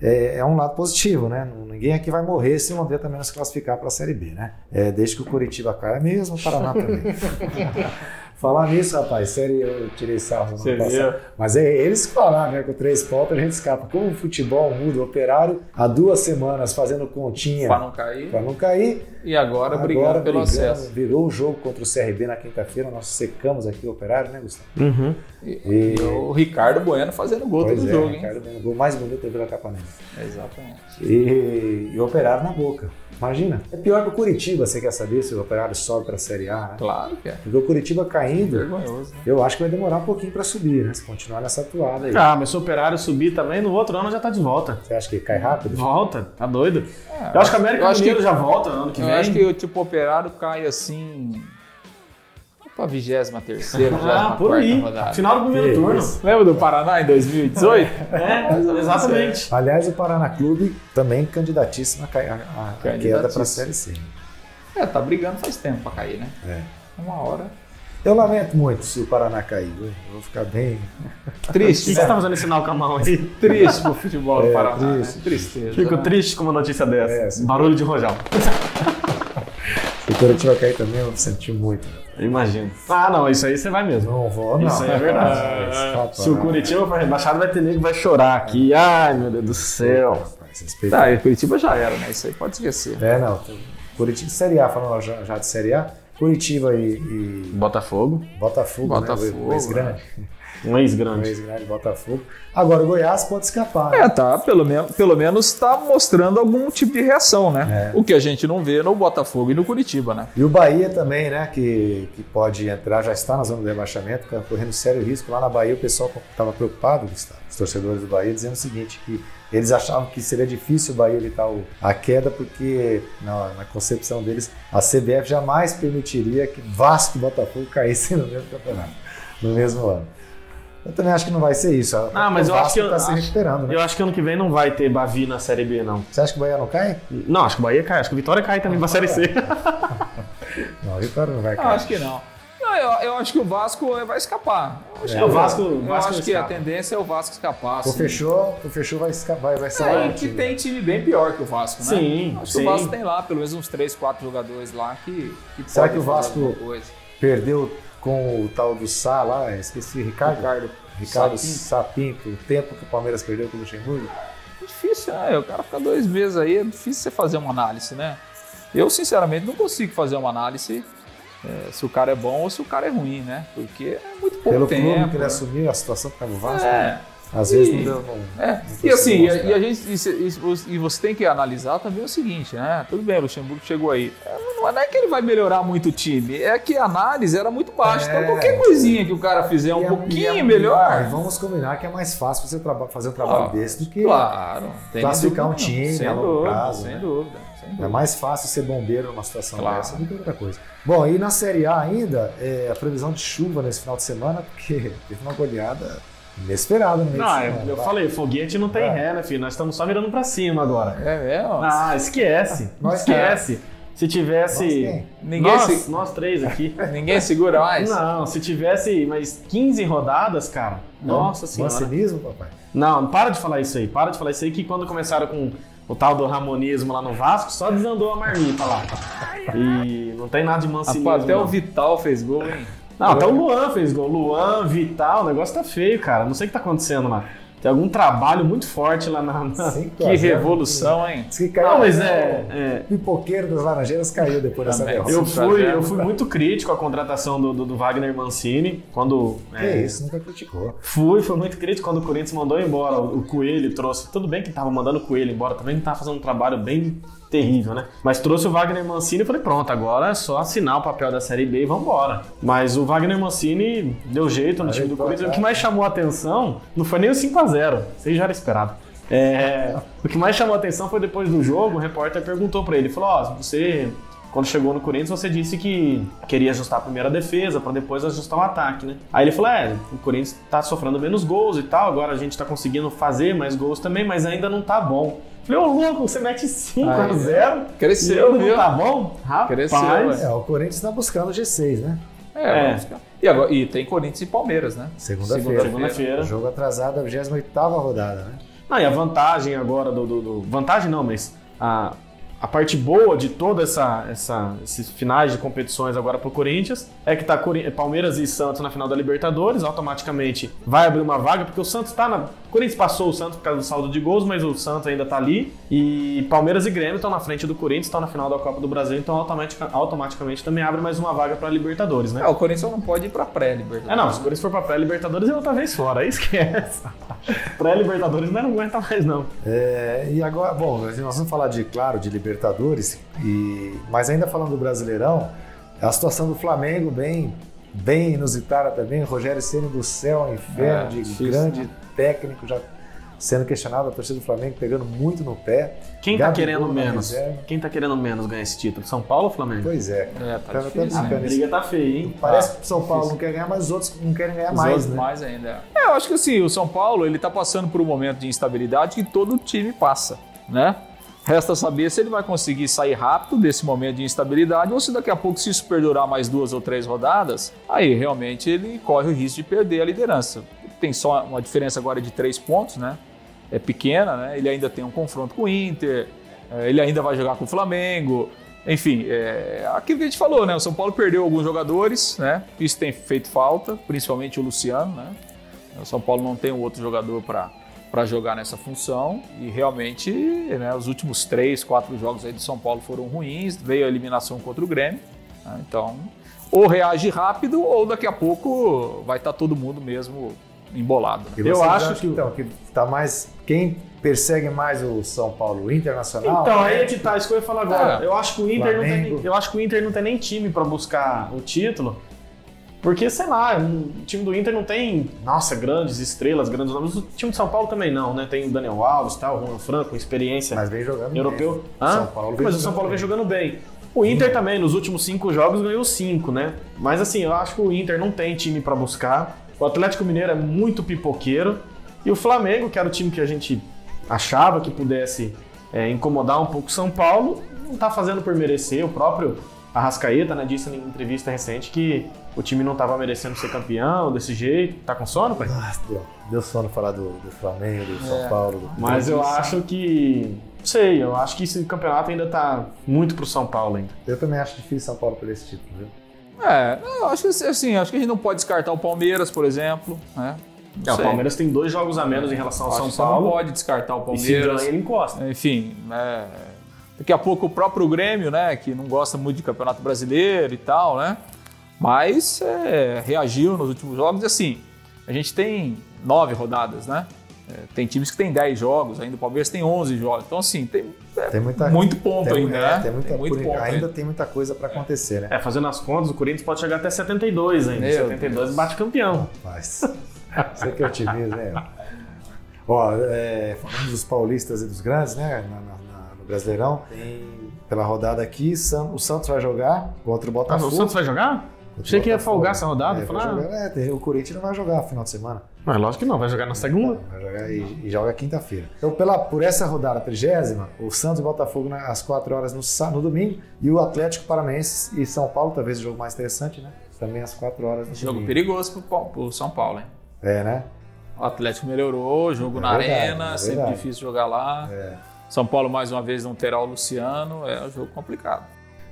é, é um lado positivo, né? Ninguém aqui vai morrer se o Londrina também não se classificar para a Série B, né? É, desde que o Curitiba caia mesmo, o Paraná também. (laughs) Falar nisso, rapaz, série eu tirei sarro no passado. Mas é eles que falaram, né? Com três pontos a gente escapa. Como o futebol muda, o operário há duas semanas fazendo continha Para não cair. para não cair. E agora, brigando pelo acesso. Virou o jogo contra o CRB na quinta-feira. Nós secamos aqui o operário, né, Gustavo? Uhum. E, e o Ricardo Bueno fazendo gol Pois todo é, jogo, hein? Ricardo dando o gol mais bonito da Vila Capanema. Exatamente. E, e o operário na boca. Imagina. É pior que o Curitiba, você quer saber se o operário sobe para a Série A, né? Claro que é. Porque o Curitiba caindo, Vergonhoso. né? eu acho que vai demorar um pouquinho para subir, né? Se continuar nessa atuada aí. Ah, mas se o operário subir também, no outro ano já tá de volta. Você acha que cai rápido? Volta, tá doido? eu acho que o América eu acho Mineiro que- já volta ano que Eu vem. acho que o tipo operário cai assim. Pra 23 terceira, Ah, por aí. rodada. Final do primeiro Que turno. isso. Lembra do Paraná em 2018? É, exatamente. Aliás, o Paraná Clube também candidatíssimo a, cair- a, a- a queda para a. Série C. é, tá brigando faz tempo pra cair, né? É. Uma hora. Eu lamento muito se o Paraná cair. Eu vou ficar bem. (laughs) O Triste, que né? você tá fazendo sinal com a mão aí? (laughs) Triste pro futebol do É, Paraná. triste. Né? Tristeza. Fico né? triste com uma notícia dessa. É. Barulho de rojão. Se (laughs) o Curitiba cair também, eu senti muito. Eu imagino. Ah, não, isso aí você vai mesmo. Não vou, não. Isso aí é verdade. (laughs) Rapaz. Se o Curitiba for rebaixado, vai ter nego que vai chorar aqui. Ai, meu Deus do céu. Rapaz, respeita. Tá, e Curitiba já era, né? Isso aí pode esquecer. É, não. Curitiba, Série A, falando já, já de Série A, Curitiba e, e Botafogo, Botafogo, Botafogo, né? O ex-grande. Um ex-grande. ex-grande Botafogo. Agora, o Goiás pode escapar. né? É, tá, pelo, menos, pelo menos tá mostrando algum tipo de reação, né? É. O que a gente não vê no Botafogo e no Curitiba, né? E o Bahia também, né? Que, que pode entrar, já está na zona do rebaixamento, tá correndo sério risco. Lá na Bahia o pessoal estava preocupado, Gustavo, os torcedores do Bahia, dizendo o seguinte: que eles achavam que seria difícil o Bahia evitar o- a queda, porque na, na concepção deles a CBF jamais permitiria que Vasco e Botafogo caíssem no mesmo campeonato, no mesmo ano. Eu também acho que não vai ser isso. Ah, mas o eu acho que eu- está se acho- recuperando, né? Eu acho que ano que vem não vai ter Bavi na Série B, não. Você acha que o Bahia não cai? Não, acho que o Bahia cai. Acho que o Vitória cai também pra Série C. (laughs) Não, o Vitória não vai Eu cair. acho que não. Não, eu, eu acho que o Vasco vai escapar. Eu acho É, que o Vasco- eu o Vasco acho que a escapa. tendência é o Vasco escapar. O assim. fechou, o fechou vai, esca- vai, sair. É, que tem time bem pior que o Vasco, né? Sim, Acho sim. que o Vasco tem lá pelo menos uns 3, 4 jogadores lá que, que Será que o Vasco-. Perdeu com o tal do Sá lá, esqueci, Ricardo. Ricardo. Ricardo Sapinto. Sapinto, o tempo que o Palmeiras perdeu com o Luxemburgo. É difícil, né? O cara ficar dois meses aí, é difícil você fazer uma análise, né? Eu, sinceramente, não consigo fazer uma análise é, se o cara é bom ou se o cara é ruim, né? Porque é muito pouco Pelo tempo. clube que ele né? assumiu, a situação no Vasco, É, às vezes E- não deu. Não, é. não E assim, e, a- gente, e, e você- tem que analisar também o seguinte, né? Tudo bem, o Luxemburgo chegou aí. É, Não é que ele vai melhorar muito o time, é que a análise era muito baixa. É. Então qualquer coisinha que o cara fizer um pouquinho é- melhor. vamos combinar que é mais fácil você fazer um trabalho Claro, desse do que. Claro. classificar dúvida um time a longo dúvida, prazo, Sem né? dúvida, É mais fácil ser bombeiro numa situação Claro. dessa do que outra coisa. Bom, e na Série A ainda, é, a previsão de chuva nesse final de semana, porque (laughs) teve uma goleada inesperada no meio Não, eu, eu Vai. falei, foguete não tem É. ré, né, filho? Nós estamos só virando pra cima agora. É mesmo? Ah, esquece. Nós- esquece. Se Nós tivesse. quem? Ninguém, nós, se- nós três aqui. (laughs) ninguém segura mais? Não, se tivesse mais 15 rodadas, cara. Nossa senhora. Mancinismo, papai. Não, para de falar isso aí. Para de falar isso aí que quando começaram com o tal do ramonismo lá no Vasco, só desandou a marmita lá. E não tem nada de mancinismo. Rapaz, até não. o Vital fez gol, hein? Não, até o Luan fez gol. Luan, Vital, o negócio tá feio, cara. Não sei o que tá acontecendo lá. Tem algum trabalho muito forte lá na. na- Que revolução, hein? Diz que caiu. Não, mas é. é, O pipoqueiro das Laranjeiras caiu depois dessa derrota. eu, fui, eu fui muito crítico à contratação do, do, do Wagner Mancini. Quando. Que é, isso, nunca criticou. Fui, foi muito crítico quando o Corinthians mandou embora o o Coelho, trouxe. Tudo bem que tava mandando o Coelho embora, também não tava fazendo um trabalho bem terrível, né? Mas trouxe o Wagner Mancini e falei, pronto, agora é só assinar o papel da Série B e vambora. Mas o Wagner Mancini deu jeito no time do Corinthians. O que mais chamou a atenção não foi nem o 5x0, isso já era esperado. É, o que mais chamou a atenção foi depois do jogo, o repórter perguntou pra ele, falou, ó, você quando chegou no Corinthians, você disse que queria ajustar a primeira defesa para depois ajustar o ataque, né? Aí ele falou: é, o Corinthians tá sofrendo menos gols e tal, agora a gente tá conseguindo fazer mais gols também, mas ainda não tá bom. Falei, ô louco, você mete 5 a Aí, 0 Cresceu, e viu? não tá bom? Rapaz, Cresceu. É, o Corinthians está buscando o G6, né? É, É. E, agora, e tem Corinthians e Palmeiras, né? Segunda-feira. segunda-feira. Jogo atrasado, a 28 rodada, né? Ah, e a vantagem agora do, do- do- Vantagem não, mas a, a parte boa de toda essa, essa esses finais de competições agora pro Corinthians é que tá Palmeiras e Santos na final da Libertadores, automaticamente vai abrir uma vaga, porque o Santos tá na. O Corinthians passou o Santos por causa do saldo de gols, mas o Santos ainda tá ali. E Palmeiras e Grêmio estão na frente do Corinthians, estão na final da Copa do Brasil, então automatica- automaticamente também abre mais uma vaga pra Libertadores, né? É, o Corinthians só não pode ir pra pré-Libertadores. É, não, se o Corinthians for pra pré-Libertadores, ele outra vez fora, aí (laughs) esquece. Pré-Libertadores não aguenta mais, não. É, e agora, bom, nós vamos falar de, claro, de Libertadores, e, mas ainda falando do Brasileirão, a situação do Flamengo bem, bem inusitada também, Rogério Ceni do céu ao inferno, É, de difícil, grande né? Técnico, já sendo questionado, a torcida do Flamengo pegando muito no pé. Quem tá Gabigol querendo menos? reserva. Quem tá querendo menos ganhar esse título? São Paulo ou Flamengo? Pois é. É, tá Tá- tá difícil, né? A briga tá feia, hein? Parece que o São Paulo difícil. não quer ganhar, mas os outros não querem ganhar Os mais, né? mais ainda. É, eu acho que assim, o São Paulo ele tá passando por um momento de instabilidade que todo time passa, né? Resta saber se ele vai conseguir sair rápido desse momento de instabilidade ou se daqui a pouco, se isso perdurar mais duas ou três rodadas, aí realmente ele corre o risco de perder a liderança. Tem só uma diferença agora de três pontos, né? É pequena, né? Ele ainda tem um confronto com o Inter, é, ele ainda vai jogar com o Flamengo. Enfim, é, aquilo que a gente falou, né? O São Paulo perdeu alguns jogadores, né? Isso tem feito falta, principalmente o Luciano, né? O São Paulo não tem um outro jogador para jogar nessa função e realmente né, os últimos três, quatro jogos aí do São Paulo foram ruins, veio a eliminação contra o Grêmio, né? então ou reage rápido ou daqui a pouco vai estar todo mundo mesmo embolado. né? Eu acho que- então, que tá mais. Quem persegue mais o São Paulo? O Internacional? Então, aí é que tá, isso que eu ia falar agora. É. Eu acho que o Inter não tem, Flamengo. nem- eu acho que o Inter não tem nem time pra buscar o título. Porque, sei lá, o time do Inter não tem, nossa, grandes estrelas, grandes nomes. O time de São Paulo também não, né? Tem o Daniel Alves, tal, o Juan Franco, experiência Mas vem jogando. europeu. bem. Hã? São Paulo Mas o São Paulo vem jogando bem. O Inter também, nos últimos cinco jogos, ganhou cinco, né? Mas assim, eu acho que o Inter não tem time pra buscar. O Atlético Mineiro é muito pipoqueiro. E o Flamengo, que era o time que a gente achava que pudesse é, incomodar um pouco o São Paulo, não tá fazendo por merecer. O próprio Arrascaeta né, disse em entrevista recente que o time não tava merecendo ser campeão desse jeito. Tá com sono, pai? Ah, deu, deu sono falar do, do Flamengo, do São É. Paulo. Do... Mas eu acho que. Não sei, eu acho que esse campeonato ainda tá muito pro São Paulo ainda. Eu também acho difícil São Paulo por esse título, viu? É, acho que assim, acho que a gente não pode descartar o Palmeiras, por exemplo, né? É, o. Palmeiras tem dois jogos a menos em relação ao São você não Paulo. pode descartar o E se Palmeiras. ganha, ele encosta. Enfim, é, daqui a pouco o próprio Grêmio, né, que não gosta muito de Campeonato Brasileiro e tal, né, mas é, reagiu nos últimos jogos e assim, a gente tem nove rodadas, né, É, tem times que tem dez jogos, ainda o Palmeiras tem 11 jogos, então assim, tem, é, Tem muita, muito ponto tem, ainda, é, né, Tem muita, muito por- ponto ainda tem muita coisa pra acontecer, né? É, fazendo as contas, o Corinthians pode chegar até 72 ainda. Meu 72 Deus. bate campeão. Mas (laughs) você que é otimismo, né? Ó, é, falando dos paulistas e dos grandes, né? na- na- na- no Brasileirão, tem pela rodada aqui, o Santos vai jogar contra o Ah, Botafogo. o Santos vai jogar? O Achei que ia folgar essa rodada, É, falar- jogar- é, tem- o Corinthians não vai jogar no final de semana. Mas lógico que não, vai jogar na segunda. Vai jogar e, e joga quinta-feira. Então, pela, por essa rodada trigésima, o Santos e Botafogo na- às 4 horas no, no domingo e o Atlético Paranaense e São Paulo, talvez o jogo mais interessante, né? Também às 4 horas no Jogo domingo. perigoso pro, pro São Paulo, hein. É, né? O Atlético melhorou, jogo É na verdade, arena, é sempre difícil jogar lá. É. São Paulo mais uma vez não terá o Luciano, é um jogo complicado.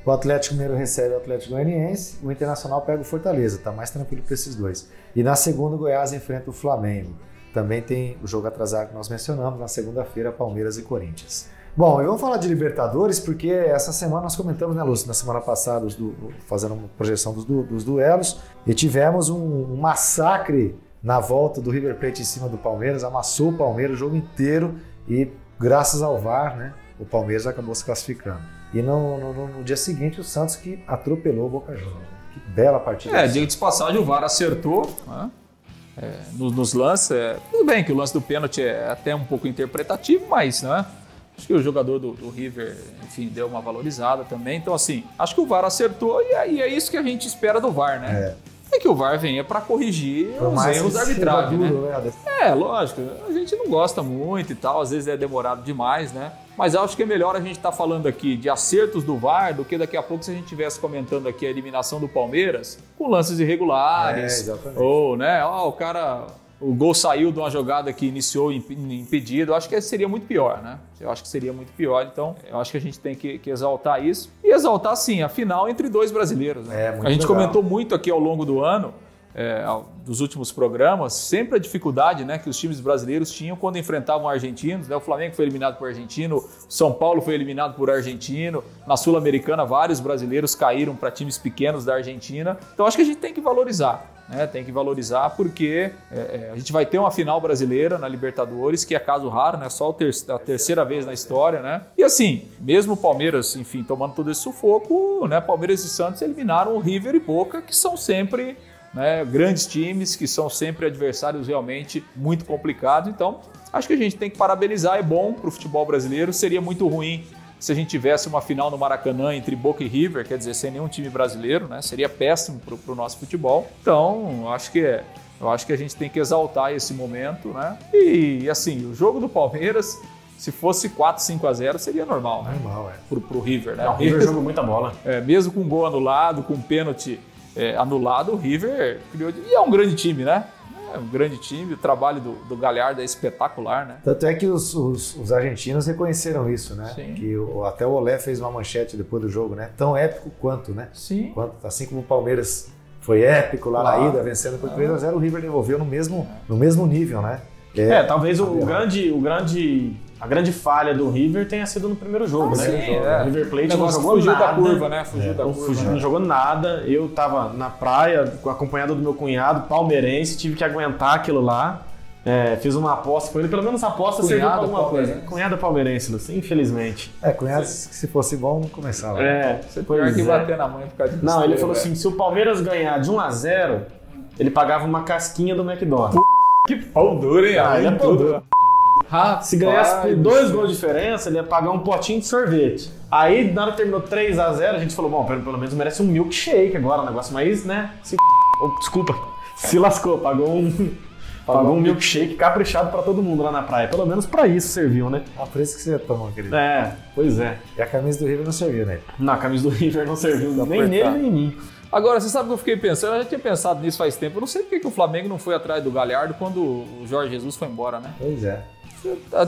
O Atlético Mineiro recebe o Atlético Goianiense, o Internacional pega o Fortaleza, tá mais tranquilo para esses dois. E na segunda, o Goiás enfrenta o Flamengo. Também tem o jogo atrasado que nós mencionamos, na segunda-feira, Palmeiras e Corinthians. Bom, e vamos falar de Libertadores, porque essa semana nós comentamos, né, Lúcio, na semana passada, du- fazendo uma projeção dos, dos duelos, e tivemos um, um massacre na volta do River Plate em cima do Palmeiras, amassou o Palmeiras o jogo inteiro, e graças ao VAR, né, o Palmeiras acabou se classificando. E no, no- no- dia seguinte, o Santos que atropelou o Boca Juniors. Que bela partida. É, diga de passagem, o VAR acertou né? É, nos, nos lances. é, tudo bem que o lance do pênalti é até um pouco interpretativo, mas né, acho que o jogador do, do River, enfim, deu uma valorizada também. Então, assim, acho que o VAR acertou e é, e é isso que a gente espera do VAR, né? É, que o VAR venha para corrigir Por os erros da arbitragem, né? né? É, lógico, a gente não gosta muito e tal, às vezes é demorado demais, né? Mas eu acho que é melhor a gente estar falando aqui de acertos do VAR do que daqui a pouco se a gente estivesse comentando aqui a eliminação do Palmeiras com lances É, irregulares. exatamente. ou, né, ó, o cara o gol saiu de uma jogada que iniciou imp- impedido, eu acho que seria muito pior, né? Eu acho que seria muito pior, então eu acho que a gente tem que, que exaltar isso. E exaltar, sim, a final entre dois brasileiros. Né? É, a gente legal. comentou muito aqui ao longo do ano, é, dos últimos programas, sempre a dificuldade né, que os times brasileiros tinham quando enfrentavam argentinos. Né? O Flamengo foi eliminado por argentino, o São Paulo foi eliminado por argentino, na Sul-Americana vários brasileiros caíram para times pequenos da Argentina. Então acho que a gente tem que valorizar. Né, tem que valorizar porque é, é, a gente vai ter uma final brasileira na Libertadores, que é caso raro, né? Só ter- a terceira vez na história, né? E assim, mesmo o Palmeiras, enfim, tomando todo esse sufoco, né? Palmeiras e Santos eliminaram o River e Boca, que são sempre né, grandes times, que são sempre adversários realmente muito complicados. Então, acho que a gente tem que parabenizar, é bom para o futebol brasileiro. Seria muito ruim se a gente tivesse uma final no Maracanã entre Boca e River, quer dizer, sem nenhum time brasileiro, né? Seria péssimo para o nosso futebol. Então, acho que é. Eu acho que a gente tem que exaltar esse momento, né? E assim, o jogo do Palmeiras, se fosse 4, 5 a 0, seria normal, né? Normal, é. Pro, pro River, né? Não, o River jogou muita bola. É, mesmo com gol anulado, com pênalti é, anulado, o River criou. E é um grande time, né? É um grande time, o trabalho do, do Galhardo é espetacular, né? Tanto é que os, os- os argentinos reconheceram isso, né? Sim. Que o- até o Olé fez uma manchete depois do jogo, né? Tão épico quanto, né? Sim. Quanto, assim como o Palmeiras foi épico lá Claro. na ida, vencendo por 3 a 0 o River devolveu no mesmo, no mesmo nível, né? É, talvez o, o grande, o grande, a grande falha do River tenha sido no primeiro jogo, Ah, né? sim, o é. River O Plate não jogou fugiu nada. da curva, né? Fugiu da Não, curva. fugiu, né? não jogou nada. Eu tava na praia, acompanhado do meu cunhado, palmeirense, tive que aguentar aquilo lá. É, fiz uma aposta com ele, pelo menos a aposta serviu pra Cunhado alguma coisa. palmeirense. Cunhado palmeirense, Lúcio, infelizmente. É, cunhados, que se fosse bom, não começava. É, Você pior que é. bater na mãe por causa de Não, ele falou velho. assim: se o Palmeiras ganhar de 1 a 0 ele pagava uma casquinha do McDonald's. Que pau duro, hein? Ah, ele é pau duro. Rapaz, Se ganhasse por do dois gols de diferença, ele ia pagar um potinho de sorvete. Aí, na hora que terminou 3 a 0 a gente falou, bom, pelo, pelo menos merece um milkshake agora, um negócio mais, né? Se... Oh, desculpa, se lascou, pagou um, pagou um milkshake caprichado pra todo mundo lá na praia. Pelo menos pra isso serviu, né? Ah, por isso que você tomou, querido. É, pois é. E a camisa do River não serviu, né? Na a camisa do River não serviu nem apertar. nele nem em mim. Agora, você sabe que eu fiquei pensando, eu já tinha pensado nisso faz tempo. Eu não sei por que o Flamengo não foi atrás do Galhardo quando o Jorge Jesus foi embora, né? Pois é.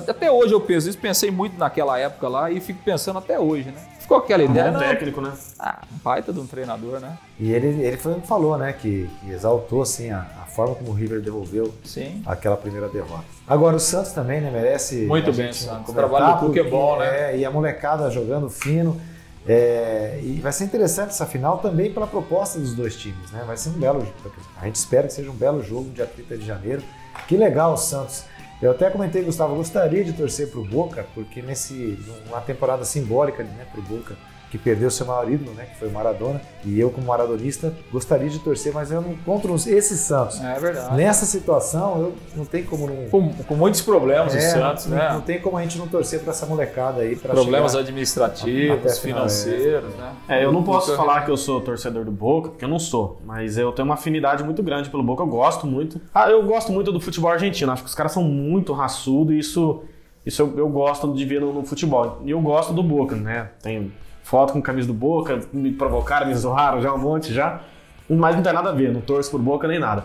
Até hoje eu penso isso, pensei muito naquela época lá e fico pensando até hoje, né? Ficou aquela ideia, não, técnico, né? ah, baita de um treinador, né? E ele, ele foi o que falou, né? Que, que exaltou, assim, a, a forma como o River devolveu Sim. aquela primeira derrota. Agora, o Santos também, né? Merece. Muito bem, Santos. O trabalho do Cuca é bom, né? É, e a molecada jogando fino. É, e vai ser interessante essa final também pela proposta dos dois times, né? Vai ser um belo jogo. A gente espera que seja um belo jogo dia 30 de janeiro. Que legal o Santos. Eu até comentei, Gustavo, gostaria de torcer pro Boca, porque nesse uma temporada simbólica né, pro Boca, que perdeu seu maior ídolo, né, que foi o Maradona, e eu como maradonista gostaria de torcer, mas eu não contra os- esse Santos. É verdade. Nessa situação, eu não tem como não Com, com muitos problemas o é, Santos, não, né? não tem como a gente não torcer para essa molecada aí problemas administrativos, final, financeiros, né? É, eu não posso falar que eu sou torcedor do Boca, porque eu não sou, mas eu tenho uma afinidade muito grande pelo Boca, eu gosto muito. Ah, eu gosto muito do futebol argentino, acho que os caras são muito raçudos e isso, isso eu, eu gosto de ver no, no futebol. E eu gosto do Boca, né? Tenho foto com camisa do Boca, me provocaram, me zoaram já um monte já, mas não tem nada a ver, não torço por Boca nem nada.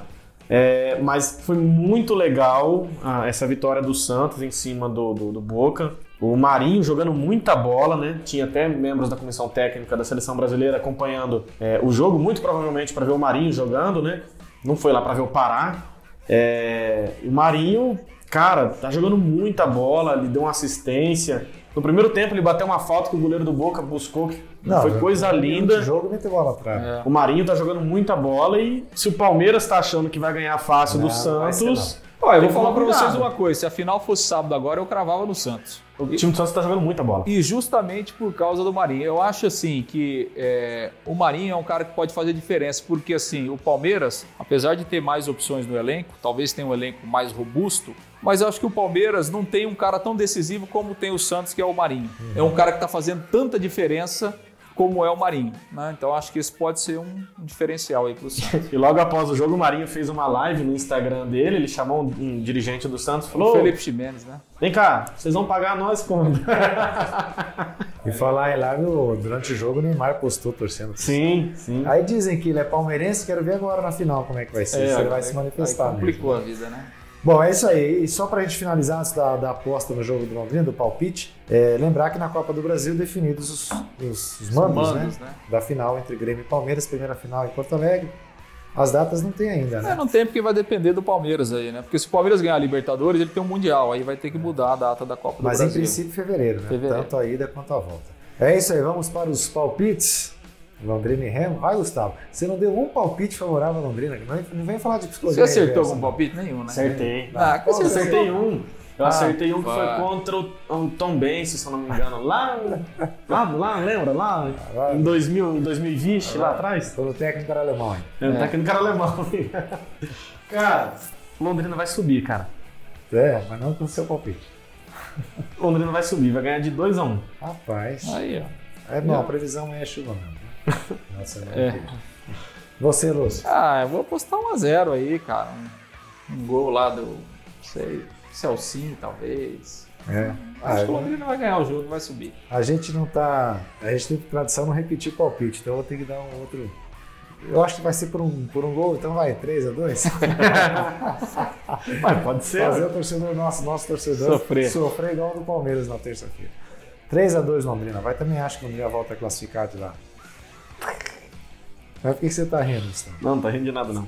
É, mas foi muito legal ah, essa vitória do Santos em cima do, do, do Boca. O Marinho jogando muita bola, né? Tinha até membros da comissão técnica da seleção brasileira acompanhando é, o jogo, muito provavelmente para ver o Marinho jogando, né? Não foi lá para ver o Pará. É, o Marinho, cara, tá jogando muita bola, ele deu uma assistência. No primeiro tempo ele bateu uma falta que o goleiro do Boca buscou, que foi coisa linda. O jogo meteu bola atrás. É. O Marinho tá jogando muita bola e se o Palmeiras tá achando que vai ganhar fácil Não, do Santos. Ó, eu vou falar pra vocês uma coisa: se a final fosse sábado agora, eu cravava no Santos. O time do Santos tá jogando muita bola. E justamente por causa do Marinho. Eu acho assim que é, o Marinho é um cara que pode fazer diferença, porque assim, o Palmeiras, apesar de ter mais opções no elenco, talvez tenha um elenco mais robusto, mas eu acho que o Palmeiras não tem um cara tão decisivo como tem o Santos, que é o Marinho. É um cara que está fazendo tanta diferença como é o Marinho. né? Então acho que isso pode ser um diferencial aí pro Santos. (laughs) E logo após o jogo, o Marinho fez uma live no Instagram dele, ele chamou um, um dirigente do Santos e O falou: Felipe Ximenes, né? Vem cá, vocês vão pagar nós quando? (laughs) E falar em live, o- durante o jogo o Neymar postou torcendo. Sim, sim. Aí dizem que ele é palmeirense, quero ver agora na final como é que vai ser, se ele vai se manifestar. aí mesmo. complicou a vida, né? Bom, é isso aí. E só pra gente finalizar antes da, da aposta no jogo do Londrina, do palpite, é, lembrar que na Copa do Brasil definidos os, os, os mandos, mandos, né? né? Da final entre Grêmio e Palmeiras, primeira final em Porto Alegre. As datas não tem ainda, É, né? não tem porque vai depender do Palmeiras aí, né? Porque se o Palmeiras ganhar a Libertadores, ele tem um Mundial, aí vai ter que mudar a data da Copa do Mas em Brasil. princípio fevereiro, né? Fevereiro. Tanto a ida quanto a volta. É isso aí, vamos para os palpites. Londrina e Remo. Vai, Gustavo. Você não deu um palpite favorável a Londrina. Não, vem falar de Você psicologia. acertou reversa, algum não. palpite? Nenhum, né? Acertei. Ah, você acertei um. Eu Ah, acertei um que foi contra o, o Tom Benz, se eu não me engano. Lá, lá, lá lembra? Lá em 2000, em 2020, lá atrás. Quando o técnico era alemão, hein? É. Tá aqui no cara alemão. cara, Londrina vai subir, cara. É, mas não com o seu palpite. Londrina vai subir, vai ganhar de 2 a 1 Rapaz. Aí, ó. É, não, a previsão é chuva mesmo. Né? Nossa, é. É. Você, Lúcio. Ah, eu vou apostar 1x0 aí, cara. Um, um gol lá do, não sei, Celcinho, talvez. É. Ah, Acho que o Londrina vai ganhar o jogo, vai subir. a gente não tá. A gente tem tradição não repetir palpite, então eu vou ter que dar um outro. Eu acho que vai ser por um, por um gol, então vai, 3x2. (laughs) Mas pode ser. Fazer o torcedor nosso, nosso torcedor Sofrer. sofrer igual o do Palmeiras na terça-feira. 3x2 Londrina. Vai também acho que o Londrina volta a classificar de lá. Mas por que você tá rindo, Gustavo? Não, não tá rindo de nada não.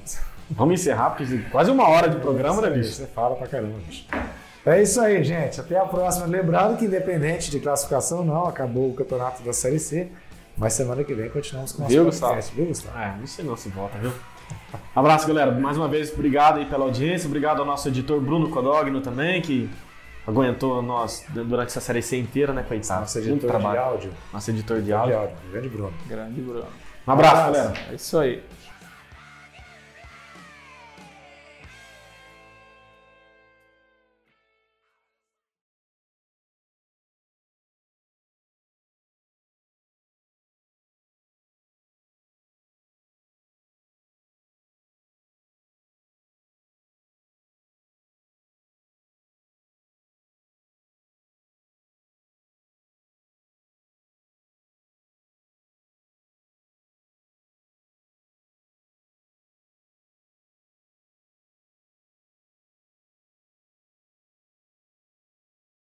Vamos encerrar, porque quase uma hora de programa, né, bicho? Você fala pra caramba, bicho. É isso aí, gente. Até a próxima. Lembrando que independente de classificação não, acabou o campeonato da Série C. Mas semana que vem continuamos com o nosso Viu, podcast. Viu, Gustavo? Ah, isso não se volta, viu? Abraço, galera. Mais uma vez, obrigado aí pela audiência. Obrigado ao nosso editor Bruno Codogno também, que aguentou nós durante essa série C inteira, né, coitado? Nosso Muito editor de trabalho. áudio. Nosso editor de De áudio. áudio. Grande Bruno. Grande Bruno. Um abraço, galera. É isso aí.